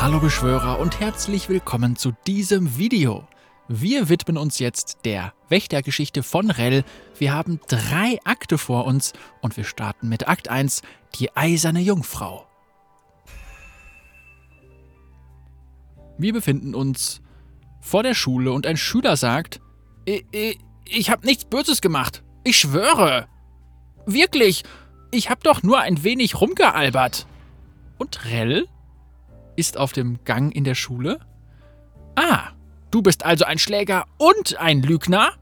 Hallo Beschwörer und herzlich willkommen zu diesem Video. Wir widmen uns jetzt der Wächtergeschichte von Rell. Wir haben drei Akte vor uns und wir starten mit Akt 1, die eiserne Jungfrau. Wir befinden uns vor der Schule und ein Schüler sagt, ich, ich, habe nichts Böses gemacht. Ich schwöre. Wirklich, ich habe doch nur ein wenig rumgealbert. Und Rell ist auf dem Gang in der Schule. Ah, du bist also ein Schläger und ein Lügner?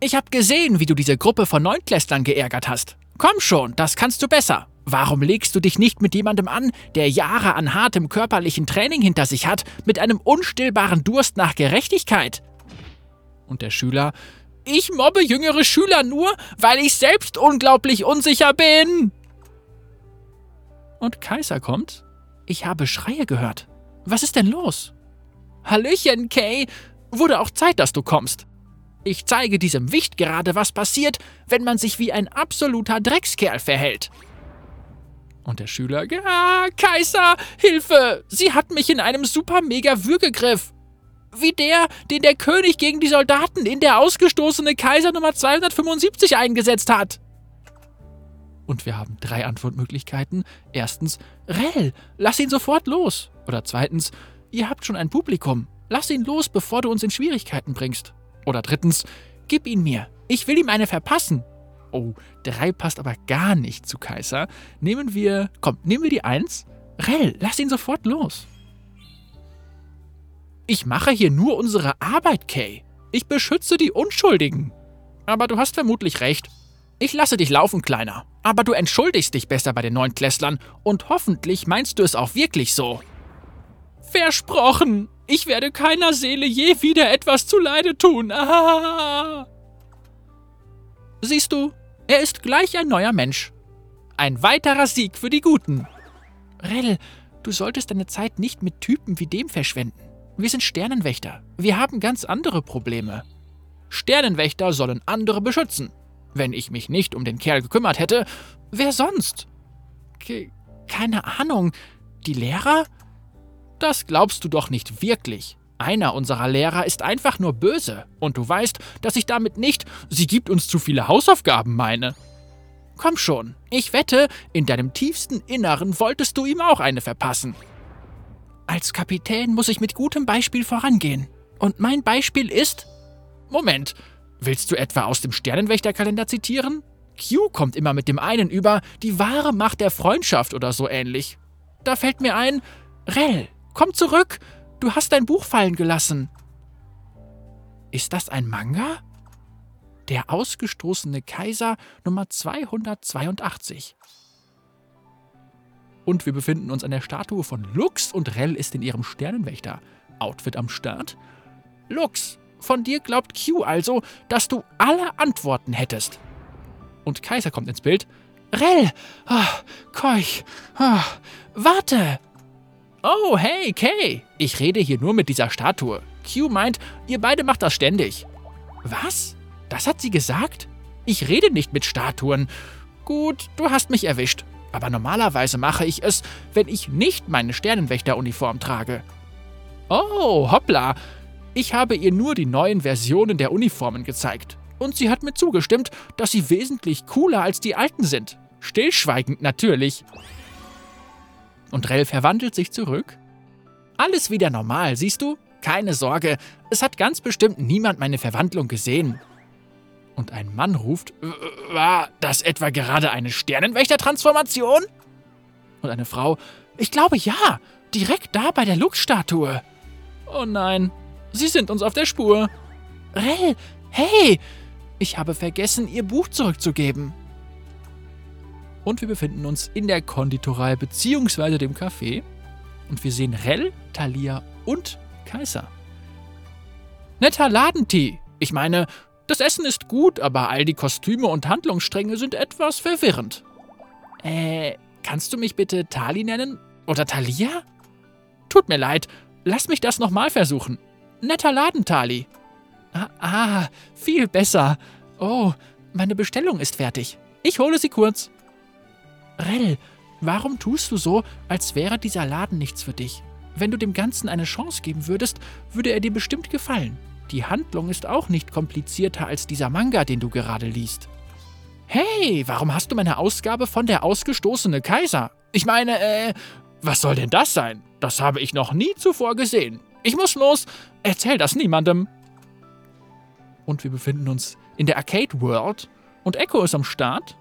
Ich habe gesehen, wie du diese Gruppe von Neunklässlern geärgert hast. Komm schon, das kannst du besser. Warum legst du dich nicht mit jemandem an, der Jahre an hartem körperlichen Training hinter sich hat, mit einem unstillbaren Durst nach Gerechtigkeit? Und der Schüler, ich mobbe jüngere Schüler nur, weil ich selbst unglaublich unsicher bin. Und Kaiser kommt ich habe Schreie gehört. Was ist denn los? Hallöchen, Kay. Wurde auch Zeit, dass du kommst. Ich zeige diesem Wicht gerade, was passiert, wenn man sich wie ein absoluter Dreckskerl verhält. Und der Schüler, ah, Kaiser, Hilfe! Sie hat mich in einem super-mega-Würgegriff. Wie der, den der König gegen die Soldaten in der ausgestoßene Kaiser Nummer 275 eingesetzt hat. Und wir haben drei Antwortmöglichkeiten. Erstens, Rell, lass ihn sofort los. Oder zweitens, ihr habt schon ein Publikum. Lass ihn los, bevor du uns in Schwierigkeiten bringst. Oder drittens, gib ihn mir. Ich will ihm eine verpassen. Oh, drei passt aber gar nicht zu Kaiser. Nehmen wir, komm, nehmen wir die eins. Rell, lass ihn sofort los. Ich mache hier nur unsere Arbeit, Kay. Ich beschütze die Unschuldigen. Aber du hast vermutlich recht. Ich lasse dich laufen, Kleiner. Aber du entschuldigst dich besser bei den Neunklässlern und hoffentlich meinst du es auch wirklich so. Versprochen! Ich werde keiner Seele je wieder etwas zuleide tun. Ah. Siehst du, er ist gleich ein neuer Mensch. Ein weiterer Sieg für die Guten. Rell, du solltest deine Zeit nicht mit Typen wie dem verschwenden. Wir sind Sternenwächter. Wir haben ganz andere Probleme. Sternenwächter sollen andere beschützen. Wenn ich mich nicht um den Kerl gekümmert hätte, wer sonst? Ke keine Ahnung. Die Lehrer? Das glaubst du doch nicht wirklich. Einer unserer Lehrer ist einfach nur böse. Und du weißt, dass ich damit nicht, sie gibt uns zu viele Hausaufgaben meine. Komm schon, ich wette, in deinem tiefsten Inneren wolltest du ihm auch eine verpassen. Als Kapitän muss ich mit gutem Beispiel vorangehen. Und mein Beispiel ist. Moment, Willst du etwa aus dem Sternenwächterkalender zitieren? Q kommt immer mit dem einen über die wahre Macht der Freundschaft oder so ähnlich. Da fällt mir ein, Rell, komm zurück, du hast dein Buch fallen gelassen. Ist das ein Manga? Der ausgestoßene Kaiser Nummer 282. Und wir befinden uns an der Statue von Lux und Rell ist in ihrem Sternenwächter-Outfit am Start. Lux, von dir glaubt Q also, dass du alle Antworten hättest. Und Kaiser kommt ins Bild. Rell! Oh, Keuch! Oh, warte! Oh, hey, Kay! Ich rede hier nur mit dieser Statue. Q meint, ihr beide macht das ständig. Was? Das hat sie gesagt? Ich rede nicht mit Statuen. Gut, du hast mich erwischt. Aber normalerweise mache ich es, wenn ich nicht meine Sternenwächteruniform trage. Oh, hoppla. Ich habe ihr nur die neuen Versionen der Uniformen gezeigt. Und sie hat mir zugestimmt, dass sie wesentlich cooler als die alten sind. Stillschweigend natürlich. Und Rell verwandelt sich zurück. Alles wieder normal, siehst du? Keine Sorge, es hat ganz bestimmt niemand meine Verwandlung gesehen. Und ein Mann ruft, war das etwa gerade eine Sternenwächter-Transformation? Und eine Frau, ich glaube ja, direkt da bei der Lux-Statue. Oh nein, Sie sind uns auf der Spur. Rell, hey! Ich habe vergessen, Ihr Buch zurückzugeben. Und wir befinden uns in der Konditorei bzw. dem Café. Und wir sehen Rell, Thalia und Kaiser. Netter Ladentee. Ich meine, das Essen ist gut, aber all die Kostüme und Handlungsstränge sind etwas verwirrend. Äh, kannst du mich bitte Tali nennen? Oder Thalia? Tut mir leid, lass mich das nochmal versuchen. Netter Laden, Tali. Ah, ah, viel besser. Oh, meine Bestellung ist fertig. Ich hole sie kurz. Rell, warum tust du so, als wäre dieser Laden nichts für dich? Wenn du dem Ganzen eine Chance geben würdest, würde er dir bestimmt gefallen. Die Handlung ist auch nicht komplizierter als dieser Manga, den du gerade liest. Hey, warum hast du meine Ausgabe von der ausgestoßene Kaiser? Ich meine, äh, was soll denn das sein? Das habe ich noch nie zuvor gesehen. Ich muss los. Erzähl das niemandem. Und wir befinden uns in der Arcade World und Echo ist am Start.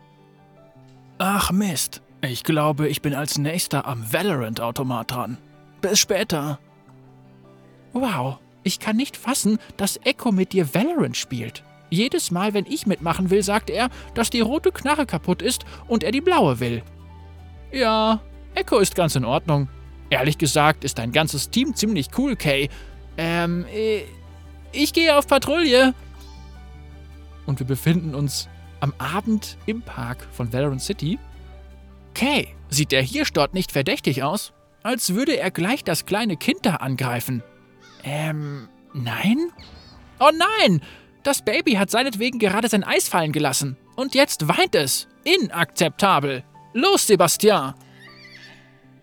Ach Mist, ich glaube, ich bin als nächster am Valorant-Automat dran. Bis später. Wow, ich kann nicht fassen, dass Echo mit dir Valorant spielt. Jedes Mal, wenn ich mitmachen will, sagt er, dass die rote Knarre kaputt ist und er die blaue will. Ja, Echo ist ganz in Ordnung. Ehrlich gesagt ist dein ganzes Team ziemlich cool, Kay. Ähm, äh, ich gehe auf Patrouille. Und wir befinden uns am Abend im Park von Valorant City. Kay, sieht der Hirsch dort nicht verdächtig aus? Als würde er gleich das kleine Kind da angreifen. Ähm, nein? Oh nein! Das Baby hat seinetwegen gerade sein Eis fallen gelassen. Und jetzt weint es. Inakzeptabel. Los, Sebastian!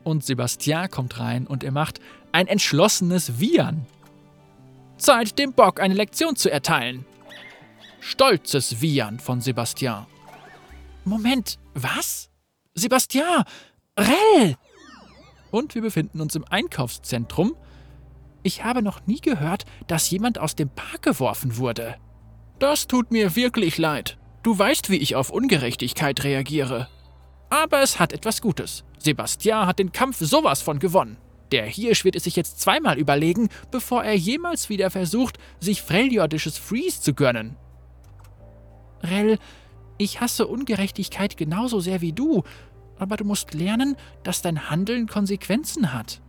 Und Sebastian kommt rein und er macht ein entschlossenes Wiehern. Zeit, dem Bock eine Lektion zu erteilen. Stolzes Wiehern von Sebastian. Moment, was? Sebastian! Rell! Und wir befinden uns im Einkaufszentrum. Ich habe noch nie gehört, dass jemand aus dem Park geworfen wurde. Das tut mir wirklich leid. Du weißt, wie ich auf Ungerechtigkeit reagiere. Aber es hat etwas Gutes. Sebastian hat den Kampf sowas von gewonnen. Der Hirsch wird es sich jetzt zweimal überlegen, bevor er jemals wieder versucht, sich Freljordisches Freeze zu gönnen. Rell, ich hasse Ungerechtigkeit genauso sehr wie du, aber du musst lernen, dass dein Handeln Konsequenzen hat.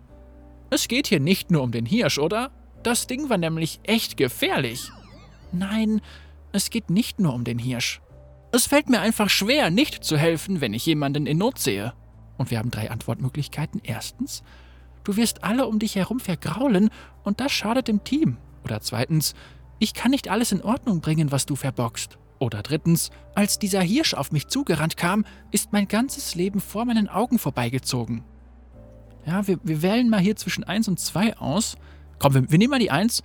Es geht hier nicht nur um den Hirsch, oder? Das Ding war nämlich echt gefährlich. Nein, es geht nicht nur um den Hirsch. Es fällt mir einfach schwer, nicht zu helfen, wenn ich jemanden in Not sehe. Und wir haben drei Antwortmöglichkeiten. Erstens, du wirst alle um dich herum vergraulen und das schadet dem Team. Oder zweitens, ich kann nicht alles in Ordnung bringen, was du verbockst. Oder drittens, als dieser Hirsch auf mich zugerannt kam, ist mein ganzes Leben vor meinen Augen vorbeigezogen. Ja, wir, wir wählen mal hier zwischen 1 und 2 aus. Komm, wir, wir nehmen mal die 1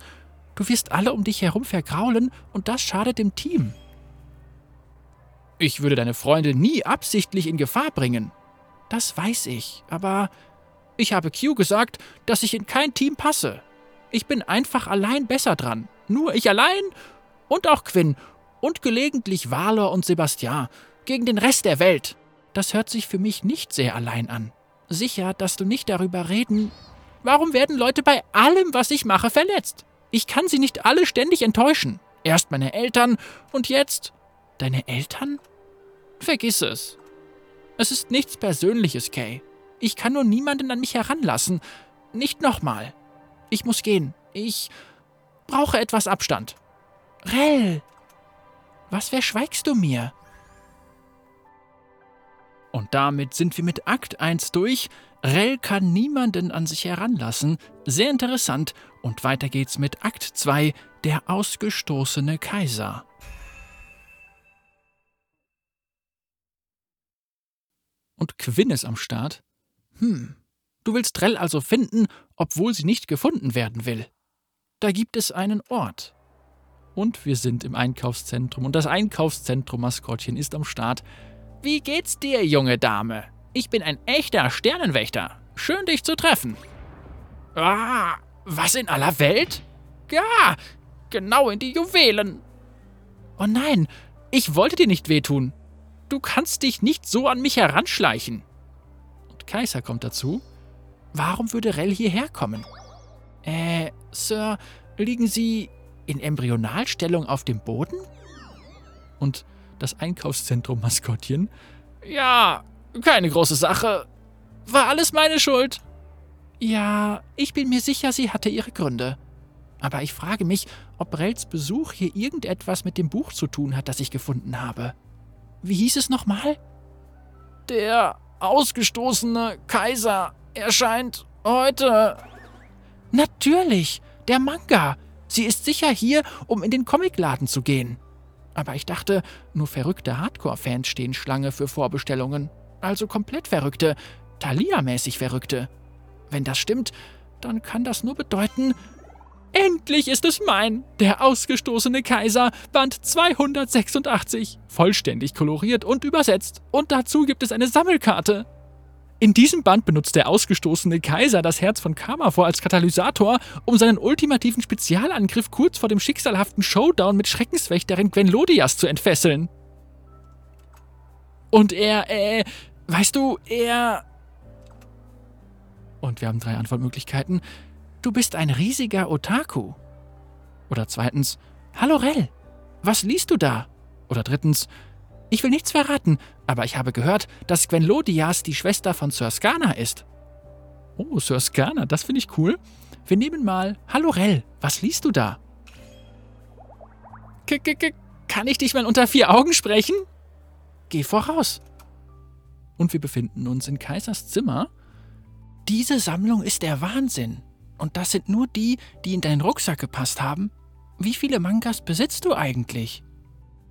Du wirst alle um dich herum vergraulen und das schadet dem Team. Ich würde deine Freunde nie absichtlich in Gefahr bringen. Das weiß ich, aber ich habe Q gesagt, dass ich in kein Team passe. Ich bin einfach allein besser dran. Nur ich allein und auch Quinn und gelegentlich Valor und Sebastian gegen den Rest der Welt. Das hört sich für mich nicht sehr allein an. Sicher, dass du nicht darüber reden. Warum werden Leute bei allem, was ich mache, verletzt? Ich kann sie nicht alle ständig enttäuschen. Erst meine Eltern und jetzt deine Eltern? Vergiss es. Es ist nichts Persönliches, Kay. Ich kann nur niemanden an mich heranlassen. Nicht nochmal. Ich muss gehen. Ich brauche etwas Abstand. Rell! Was verschweigst du mir? Und damit sind wir mit Akt 1 durch. Rell kann niemanden an sich heranlassen. Sehr interessant. Und weiter geht's mit Akt 2, der ausgestoßene Kaiser. Und Quinn ist am Start. Hm, du willst Rell also finden, obwohl sie nicht gefunden werden will. Da gibt es einen Ort. Und wir sind im Einkaufszentrum und das Einkaufszentrum-Maskottchen ist am Start. Wie geht's dir, junge Dame? Ich bin ein echter Sternenwächter. Schön, dich zu treffen. Ah, was in aller Welt? Ja, genau in die Juwelen. Oh nein, ich wollte dir nicht wehtun. Du kannst dich nicht so an mich heranschleichen. Und Kaiser kommt dazu. Warum würde Rell hierher kommen? Äh, Sir, liegen Sie in Embryonalstellung auf dem Boden? Und das Einkaufszentrum-Maskottchen. Ja, keine große Sache. War alles meine Schuld. Ja, ich bin mir sicher, sie hatte ihre Gründe. Aber ich frage mich, ob Rells Besuch hier irgendetwas mit dem Buch zu tun hat, das ich gefunden habe. Wie hieß es nochmal? Der ausgestoßene Kaiser erscheint heute. Natürlich, der Manga. Sie ist sicher hier, um in den Comicladen zu gehen. Aber ich dachte, nur verrückte Hardcore-Fans stehen Schlange für Vorbestellungen. Also komplett verrückte, Thalia-mäßig verrückte. Wenn das stimmt, dann kann das nur bedeuten, Endlich ist es mein! Der ausgestoßene Kaiser, Band 286. Vollständig koloriert und übersetzt. Und dazu gibt es eine Sammelkarte. In diesem Band benutzt der ausgestoßene Kaiser das Herz von Kamafor als Katalysator, um seinen ultimativen Spezialangriff kurz vor dem schicksalhaften Showdown mit Schreckenswächterin Gwenlodias zu entfesseln. Und er, äh, weißt du, er. Und wir haben drei Antwortmöglichkeiten. Du bist ein riesiger Otaku. Oder zweitens, Hallo Rell, was liest du da? Oder drittens, ich will nichts verraten, aber ich habe gehört, dass Gwenlodias die Schwester von Sir Skana ist. Oh, Sir Skana, das finde ich cool. Wir nehmen mal Hallo Rell, was liest du da? K -k -k kann ich dich mal unter vier Augen sprechen? Geh voraus. Und wir befinden uns in Kaisers Zimmer. Diese Sammlung ist der Wahnsinn. Und das sind nur die, die in deinen Rucksack gepasst haben? Wie viele Mangas besitzt du eigentlich?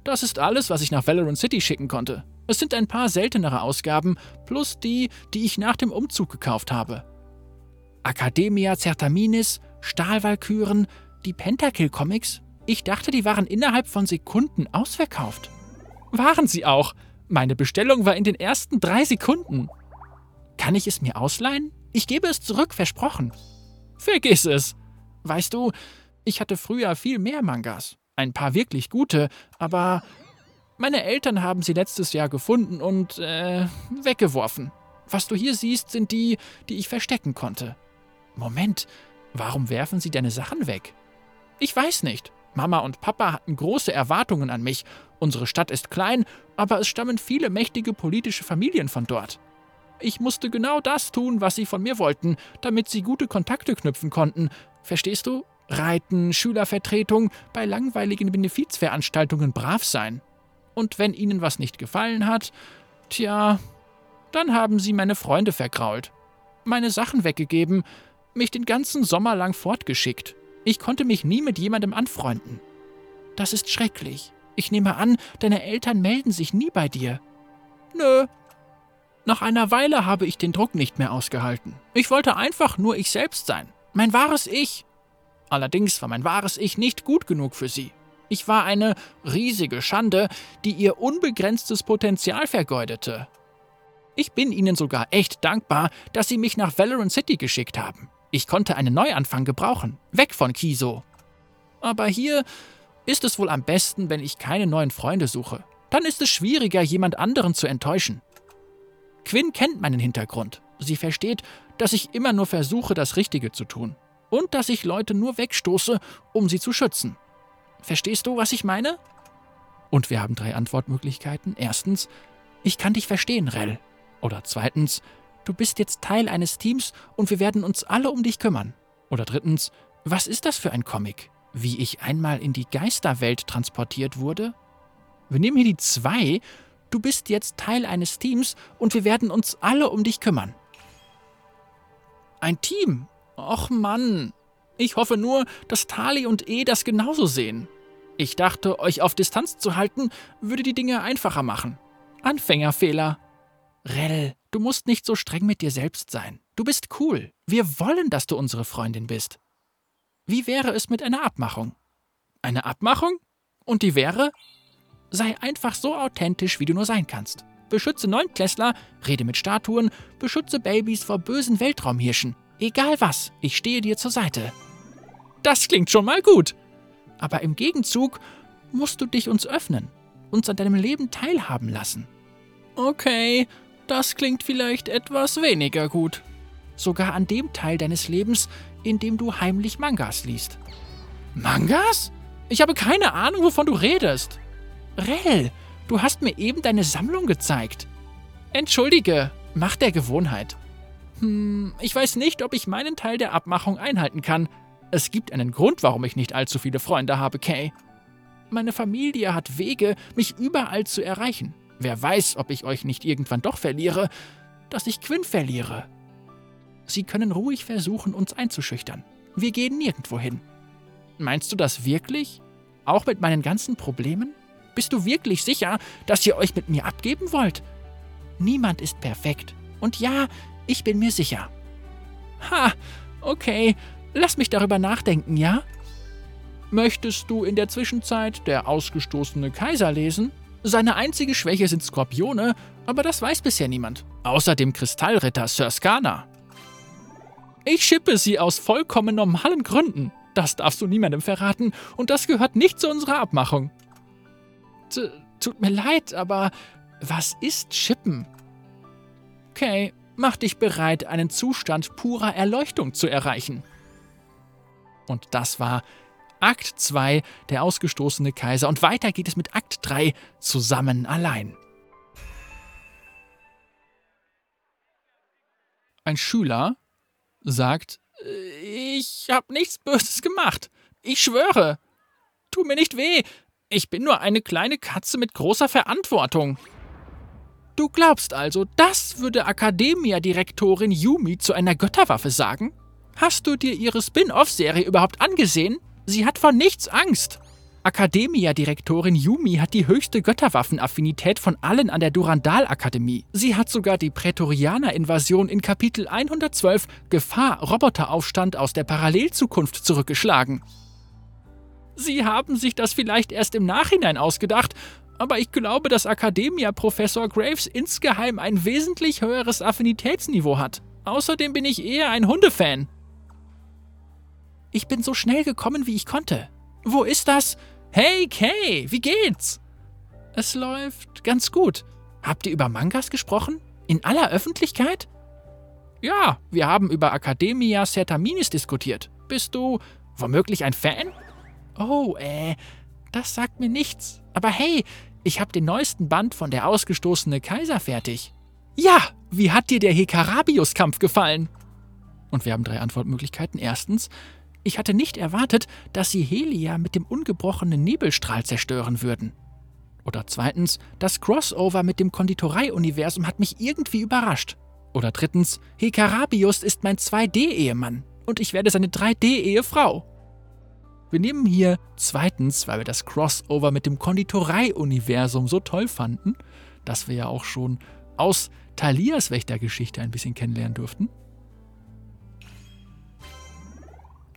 Das ist alles, was ich nach Valorant City schicken konnte. Es sind ein paar seltenere Ausgaben, plus die, die ich nach dem Umzug gekauft habe. Academia Certaminis, Stahlwalküren, die Pentakill-Comics. Ich dachte, die waren innerhalb von Sekunden ausverkauft. Waren sie auch. Meine Bestellung war in den ersten drei Sekunden. Kann ich es mir ausleihen? Ich gebe es zurück, versprochen. Vergiss es. Weißt du, ich hatte früher viel mehr Mangas. Ein paar wirklich gute, aber meine Eltern haben sie letztes Jahr gefunden und äh, weggeworfen. Was du hier siehst, sind die, die ich verstecken konnte. Moment, warum werfen sie deine Sachen weg? Ich weiß nicht. Mama und Papa hatten große Erwartungen an mich. Unsere Stadt ist klein, aber es stammen viele mächtige politische Familien von dort. Ich musste genau das tun, was sie von mir wollten, damit sie gute Kontakte knüpfen konnten. Verstehst du? Reiten, Schülervertretung, bei langweiligen Benefizveranstaltungen brav sein. Und wenn ihnen was nicht gefallen hat, tja, dann haben sie meine Freunde vergrault, meine Sachen weggegeben, mich den ganzen Sommer lang fortgeschickt. Ich konnte mich nie mit jemandem anfreunden. Das ist schrecklich. Ich nehme an, deine Eltern melden sich nie bei dir. Nö, nach einer Weile habe ich den Druck nicht mehr ausgehalten. Ich wollte einfach nur ich selbst sein. Mein wahres Ich. Allerdings war mein wahres Ich nicht gut genug für sie. Ich war eine riesige Schande, die ihr unbegrenztes Potenzial vergeudete. Ich bin ihnen sogar echt dankbar, dass sie mich nach Valorant City geschickt haben. Ich konnte einen Neuanfang gebrauchen, weg von Kiso. Aber hier ist es wohl am besten, wenn ich keine neuen Freunde suche. Dann ist es schwieriger, jemand anderen zu enttäuschen. Quinn kennt meinen Hintergrund. Sie versteht, dass ich immer nur versuche, das Richtige zu tun. Und dass ich Leute nur wegstoße, um sie zu schützen. Verstehst du, was ich meine? Und wir haben drei Antwortmöglichkeiten. Erstens, ich kann dich verstehen, Rell. Oder zweitens, du bist jetzt Teil eines Teams und wir werden uns alle um dich kümmern. Oder drittens, was ist das für ein Comic? Wie ich einmal in die Geisterwelt transportiert wurde? Wir nehmen hier die zwei Du bist jetzt Teil eines Teams und wir werden uns alle um dich kümmern. Ein Team? Och Mann. Ich hoffe nur, dass Tali und E das genauso sehen. Ich dachte, euch auf Distanz zu halten, würde die Dinge einfacher machen. Anfängerfehler. Rell, du musst nicht so streng mit dir selbst sein. Du bist cool. Wir wollen, dass du unsere Freundin bist. Wie wäre es mit einer Abmachung? Eine Abmachung? Und die wäre, Sei einfach so authentisch, wie du nur sein kannst. Beschütze Neunklässler, rede mit Statuen, beschütze Babys vor bösen Weltraumhirschen. Egal was, ich stehe dir zur Seite. Das klingt schon mal gut. Aber im Gegenzug musst du dich uns öffnen, uns an deinem Leben teilhaben lassen. Okay, das klingt vielleicht etwas weniger gut. Sogar an dem Teil deines Lebens, in dem du heimlich Mangas liest. Mangas? Ich habe keine Ahnung, wovon du redest. Rell, du hast mir eben deine Sammlung gezeigt. Entschuldige, Macht der Gewohnheit. Hm, ich weiß nicht, ob ich meinen Teil der Abmachung einhalten kann. Es gibt einen Grund, warum ich nicht allzu viele Freunde habe, Kay. Meine Familie hat Wege, mich überall zu erreichen. Wer weiß, ob ich euch nicht irgendwann doch verliere, dass ich Quinn verliere. Sie können ruhig versuchen, uns einzuschüchtern. Wir gehen nirgendwo hin. Meinst du das wirklich? Auch mit meinen ganzen Problemen? Bist du wirklich sicher, dass ihr euch mit mir abgeben wollt? Niemand ist perfekt. Und ja, ich bin mir sicher. Ha, Okay, lass mich darüber nachdenken, ja? Möchtest du in der Zwischenzeit der ausgestoßene Kaiser lesen? Seine einzige Schwäche sind Skorpione, aber das weiß bisher niemand. Außer dem Kristallritter Sir Skana. Ich schippe sie aus vollkommen normalen Gründen. Das darfst du niemandem verraten und das gehört nicht zu unserer Abmachung. Tut mir leid, aber was ist Schippen? Okay, mach dich bereit, einen Zustand purer Erleuchtung zu erreichen. Und das war Akt 2, der ausgestoßene Kaiser. Und weiter geht es mit Akt 3, zusammen allein. Ein Schüler sagt, ich habe nichts Böses gemacht. Ich schwöre. Tu mir nicht weh. Ich bin nur eine kleine Katze mit großer Verantwortung. Du glaubst also, das würde Akademia-Direktorin Yumi zu einer Götterwaffe sagen? Hast du dir ihre Spin-off-Serie überhaupt angesehen? Sie hat vor nichts Angst. Akademia-Direktorin Yumi hat die höchste Götterwaffenaffinität von allen an der Durandal-Akademie. Sie hat sogar die Prätorianer-Invasion in Kapitel 112 Gefahr Roboteraufstand aus der Parallelzukunft zurückgeschlagen. Sie haben sich das vielleicht erst im Nachhinein ausgedacht, aber ich glaube, dass Akademia-Professor Graves insgeheim ein wesentlich höheres Affinitätsniveau hat. Außerdem bin ich eher ein Hundefan. Ich bin so schnell gekommen, wie ich konnte. Wo ist das? Hey, Kay, wie geht's? Es läuft ganz gut. Habt ihr über Mangas gesprochen? In aller Öffentlichkeit? Ja, wir haben über Academia Certaminis diskutiert. Bist du womöglich ein Fan? Oh, äh, das sagt mir nichts. Aber hey, ich hab den neuesten Band von Der ausgestoßene Kaiser fertig. Ja, wie hat dir der Hekarabius-Kampf gefallen? Und wir haben drei Antwortmöglichkeiten. Erstens, ich hatte nicht erwartet, dass sie Helia mit dem ungebrochenen Nebelstrahl zerstören würden. Oder zweitens, das Crossover mit dem Konditorei-Universum hat mich irgendwie überrascht. Oder drittens, Hekarabius ist mein 2D-Ehemann und ich werde seine 3D-Ehefrau. Wir nehmen hier zweitens, weil wir das Crossover mit dem Konditorei-Universum so toll fanden, dass wir ja auch schon aus Thalias Wächtergeschichte ein bisschen kennenlernen durften.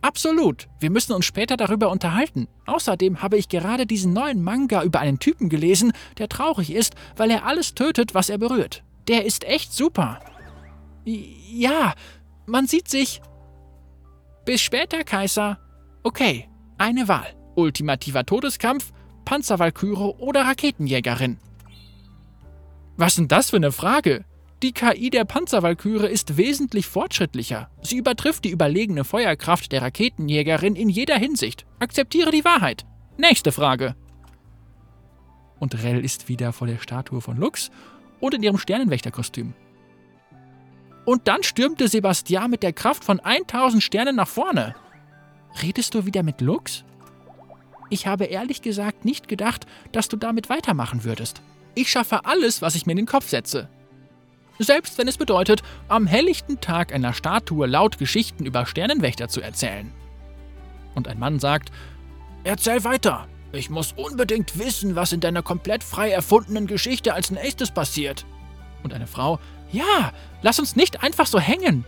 Absolut. Wir müssen uns später darüber unterhalten. Außerdem habe ich gerade diesen neuen Manga über einen Typen gelesen, der traurig ist, weil er alles tötet, was er berührt. Der ist echt super. Ja, man sieht sich. Bis später, Kaiser. Okay, eine Wahl. Ultimativer Todeskampf, Panzerwalküre oder Raketenjägerin. Was denn das für eine Frage? Die KI der Panzerwalküre ist wesentlich fortschrittlicher. Sie übertrifft die überlegene Feuerkraft der Raketenjägerin in jeder Hinsicht. Akzeptiere die Wahrheit. Nächste Frage. Und Rell ist wieder vor der Statue von Lux und in ihrem Sternenwächterkostüm. Und dann stürmte Sebastian mit der Kraft von 1000 Sternen nach vorne. Redest du wieder mit Lux? Ich habe ehrlich gesagt nicht gedacht, dass du damit weitermachen würdest. Ich schaffe alles, was ich mir in den Kopf setze. Selbst wenn es bedeutet, am helllichten Tag einer Statue laut Geschichten über Sternenwächter zu erzählen. Und ein Mann sagt, Erzähl weiter. Ich muss unbedingt wissen, was in deiner komplett frei erfundenen Geschichte als nächstes passiert. Und eine Frau, ja, lass uns nicht einfach so hängen.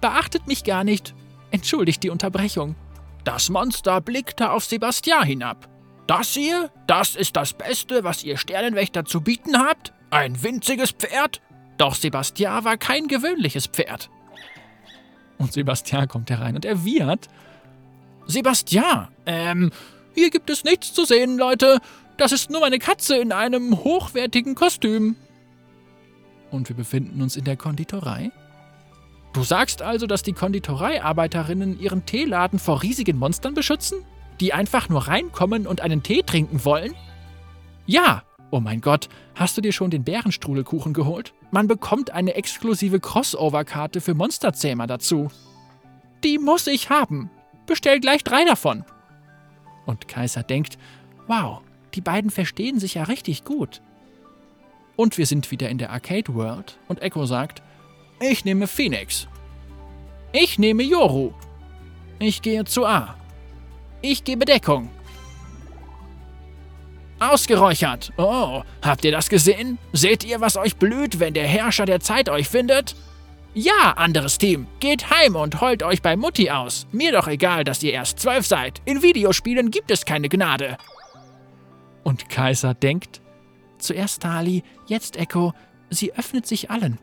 Beachtet mich gar nicht. Entschuldigt die Unterbrechung. Das Monster blickte auf Sebastian hinab. Das hier, das ist das Beste, was ihr Sternenwächter zu bieten habt? Ein winziges Pferd? Doch Sebastian war kein gewöhnliches Pferd. Und Sebastian kommt herein und erwidert: Sebastian, ähm, hier gibt es nichts zu sehen, Leute. Das ist nur meine Katze in einem hochwertigen Kostüm. Und wir befinden uns in der Konditorei. Du sagst also, dass die Konditoreiarbeiterinnen ihren Teeladen vor riesigen Monstern beschützen? Die einfach nur reinkommen und einen Tee trinken wollen? Ja, Oh mein Gott, hast du dir schon den Bärenstrudelkuchen geholt? Man bekommt eine exklusive Crossover-Karte für Monsterzähmer dazu. Die muss ich haben. Bestell gleich drei davon. Und Kaiser denkt, wow, die beiden verstehen sich ja richtig gut. Und wir sind wieder in der Arcade World und Echo sagt, ich nehme Phoenix. Ich nehme Yoru. Ich gehe zu A. Ich gebe Deckung. Ausgeräuchert. Oh, habt ihr das gesehen? Seht ihr, was euch blüht, wenn der Herrscher der Zeit euch findet? Ja, anderes Team, geht heim und heult euch bei Mutti aus. Mir doch egal, dass ihr erst zwölf seid. In Videospielen gibt es keine Gnade. Und Kaiser denkt, zuerst Tali, jetzt Echo, sie öffnet sich allen.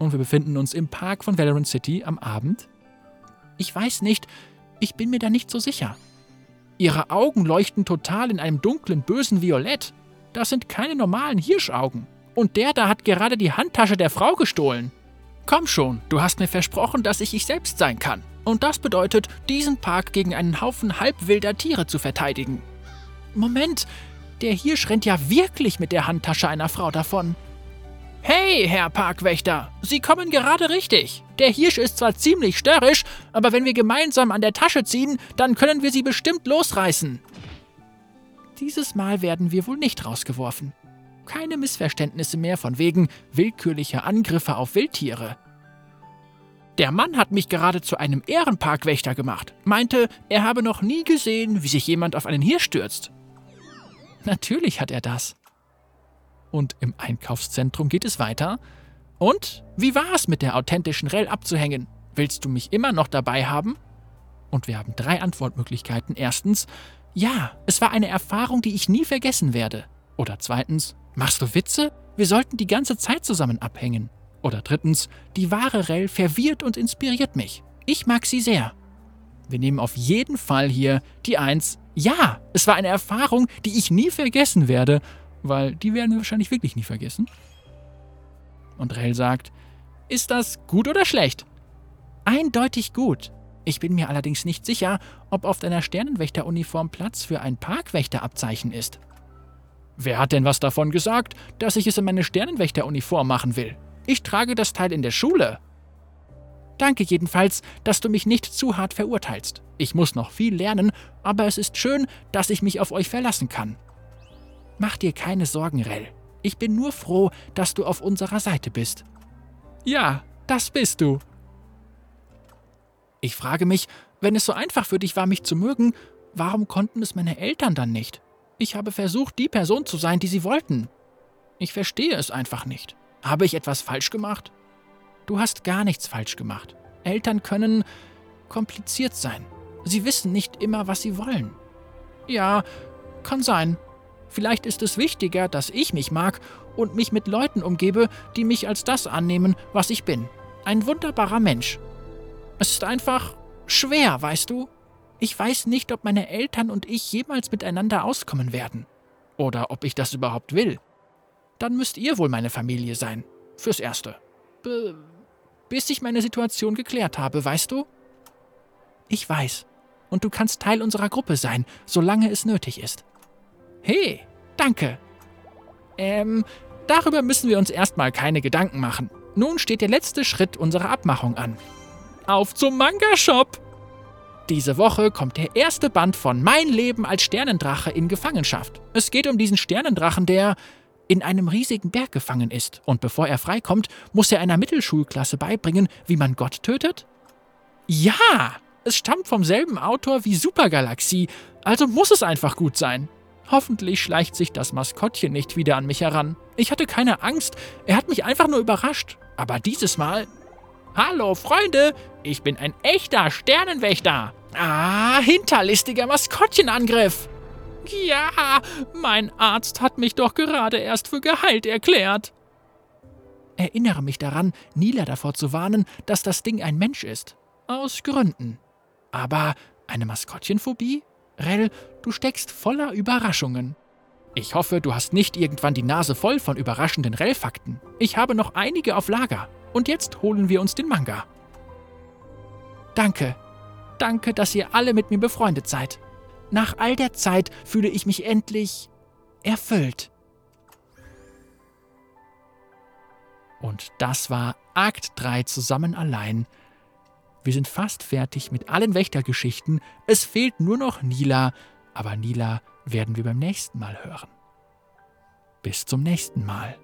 Und wir befinden uns im Park von Valorant City am Abend. Ich weiß nicht, ich bin mir da nicht so sicher. Ihre Augen leuchten total in einem dunklen, bösen Violett. Das sind keine normalen Hirschaugen. Und der da hat gerade die Handtasche der Frau gestohlen. Komm schon, du hast mir versprochen, dass ich ich selbst sein kann. Und das bedeutet, diesen Park gegen einen Haufen halbwilder Tiere zu verteidigen. Moment, der Hirsch rennt ja wirklich mit der Handtasche einer Frau davon. Hey, Herr Parkwächter, Sie kommen gerade richtig. Der Hirsch ist zwar ziemlich störrisch, aber wenn wir gemeinsam an der Tasche ziehen, dann können wir sie bestimmt losreißen. Dieses Mal werden wir wohl nicht rausgeworfen keine Missverständnisse mehr von wegen willkürlicher Angriffe auf Wildtiere. Der Mann hat mich gerade zu einem Ehrenparkwächter gemacht, meinte, er habe noch nie gesehen, wie sich jemand auf einen Hirsch stürzt. Natürlich hat er das. Und im Einkaufszentrum geht es weiter. Und wie war es mit der authentischen Rell abzuhängen? Willst du mich immer noch dabei haben? Und wir haben drei Antwortmöglichkeiten. Erstens, ja, es war eine Erfahrung, die ich nie vergessen werde. Oder zweitens, Machst du Witze? Wir sollten die ganze Zeit zusammen abhängen. Oder drittens, die wahre Rell verwirrt und inspiriert mich. Ich mag sie sehr. Wir nehmen auf jeden Fall hier die Eins. Ja, es war eine Erfahrung, die ich nie vergessen werde, weil die werden wir wahrscheinlich wirklich nie vergessen. Und Rell sagt, ist das gut oder schlecht? Eindeutig gut. Ich bin mir allerdings nicht sicher, ob auf deiner Sternenwächteruniform Platz für ein Parkwächterabzeichen ist. Wer hat denn was davon gesagt, dass ich es in meine Sternenwächteruniform machen will? Ich trage das Teil in der Schule. Danke jedenfalls, dass du mich nicht zu hart verurteilst. Ich muss noch viel lernen, aber es ist schön, dass ich mich auf euch verlassen kann. Mach dir keine Sorgen, Rell. Ich bin nur froh, dass du auf unserer Seite bist. Ja, das bist du. Ich frage mich, wenn es so einfach für dich war, mich zu mögen, warum konnten es meine Eltern dann nicht? Ich habe versucht, die Person zu sein, die sie wollten. Ich verstehe es einfach nicht. Habe ich etwas falsch gemacht? Du hast gar nichts falsch gemacht. Eltern können kompliziert sein. Sie wissen nicht immer, was sie wollen. Ja, kann sein. Vielleicht ist es wichtiger, dass ich mich mag und mich mit Leuten umgebe, die mich als das annehmen, was ich bin. Ein wunderbarer Mensch. Es ist einfach schwer, weißt du? Ich weiß nicht, ob meine Eltern und ich jemals miteinander auskommen werden. Oder ob ich das überhaupt will. Dann müsst ihr wohl meine Familie sein. Fürs Erste. B bis ich meine Situation geklärt habe, weißt du? Ich weiß. Und du kannst Teil unserer Gruppe sein, solange es nötig ist. Hey, danke. Ähm, darüber müssen wir uns erstmal keine Gedanken machen. Nun steht der letzte Schritt unserer Abmachung an. Auf zum Manga-Shop! Diese Woche kommt der erste Band von Mein Leben als Sternendrache in Gefangenschaft. Es geht um diesen Sternendrachen, der in einem riesigen Berg gefangen ist. Und bevor er freikommt, muss er einer Mittelschulklasse beibringen, wie man Gott tötet? Ja! Es stammt vom selben Autor wie Supergalaxie, also muss es einfach gut sein. Hoffentlich schleicht sich das Maskottchen nicht wieder an mich heran. Ich hatte keine Angst, er hat mich einfach nur überrascht. Aber dieses Mal. Hallo Freunde, ich bin ein echter Sternenwächter. Ah, hinterlistiger Maskottchenangriff. Ja, mein Arzt hat mich doch gerade erst für geheilt erklärt. Erinnere mich daran, Nila davor zu warnen, dass das Ding ein Mensch ist. Aus Gründen. Aber eine Maskottchenphobie? Rell, du steckst voller Überraschungen. Ich hoffe, du hast nicht irgendwann die Nase voll von überraschenden Rell-Fakten. Ich habe noch einige auf Lager. Und jetzt holen wir uns den Manga. Danke, Danke, dass ihr alle mit mir befreundet seid. Nach all der Zeit fühle ich mich endlich erfüllt. Und das war Akt 3 zusammen allein. Wir sind fast fertig mit allen Wächtergeschichten. Es fehlt nur noch Nila, aber Nila werden wir beim nächsten Mal hören. Bis zum nächsten Mal.